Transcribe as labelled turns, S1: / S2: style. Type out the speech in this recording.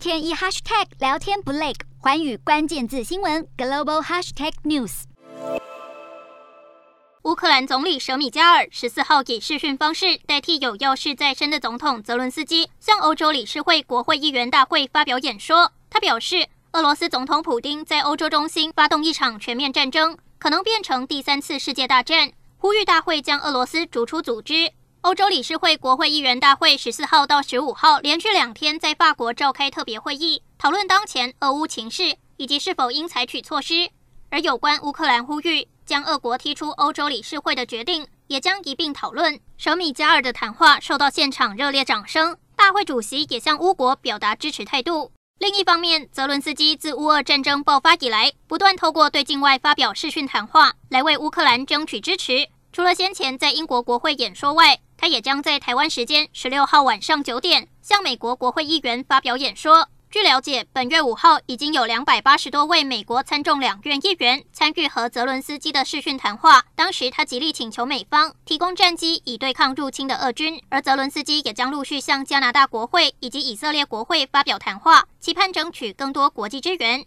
S1: 天一 hashtag 聊天不累，寰宇关键字新闻 global hashtag news。
S2: 乌克兰总理舍米加尔十四号以视讯方式代替有要事在身的总统泽伦斯基，向欧洲理事会国会议员大会发表演说。他表示，俄罗斯总统普丁在欧洲中心发动一场全面战争，可能变成第三次世界大战，呼吁大会将俄罗斯逐出组织。欧洲理事会国会议员大会十四号到十五号连续两天在法国召开特别会议，讨论当前俄乌情势以及是否应采取措施。而有关乌克兰呼吁将俄国踢出欧洲理事会的决定，也将一并讨论。舍米加尔的谈话受到现场热烈掌声，大会主席也向乌国表达支持态度。另一方面，泽伦斯基自乌俄战争爆发以来，不断透过对境外发表视讯谈话，来为乌克兰争取支持。除了先前在英国国会演说外，他也将在台湾时间十六号晚上九点，向美国国会议员发表演说。据了解，本月五号已经有两百八十多位美国参众两院议员参与和泽伦斯基的视讯谈话。当时他极力请求美方提供战机以对抗入侵的俄军，而泽伦斯基也将陆续向加拿大国会以及以色列国会发表谈话，期盼争取更多国际支援。